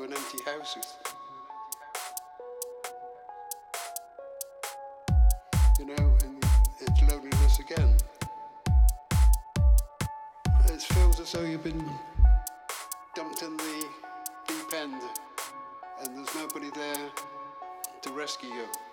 to an empty house. You know, and it's loneliness again. It feels as though you've been dumped in the deep end and there's nobody there to rescue you.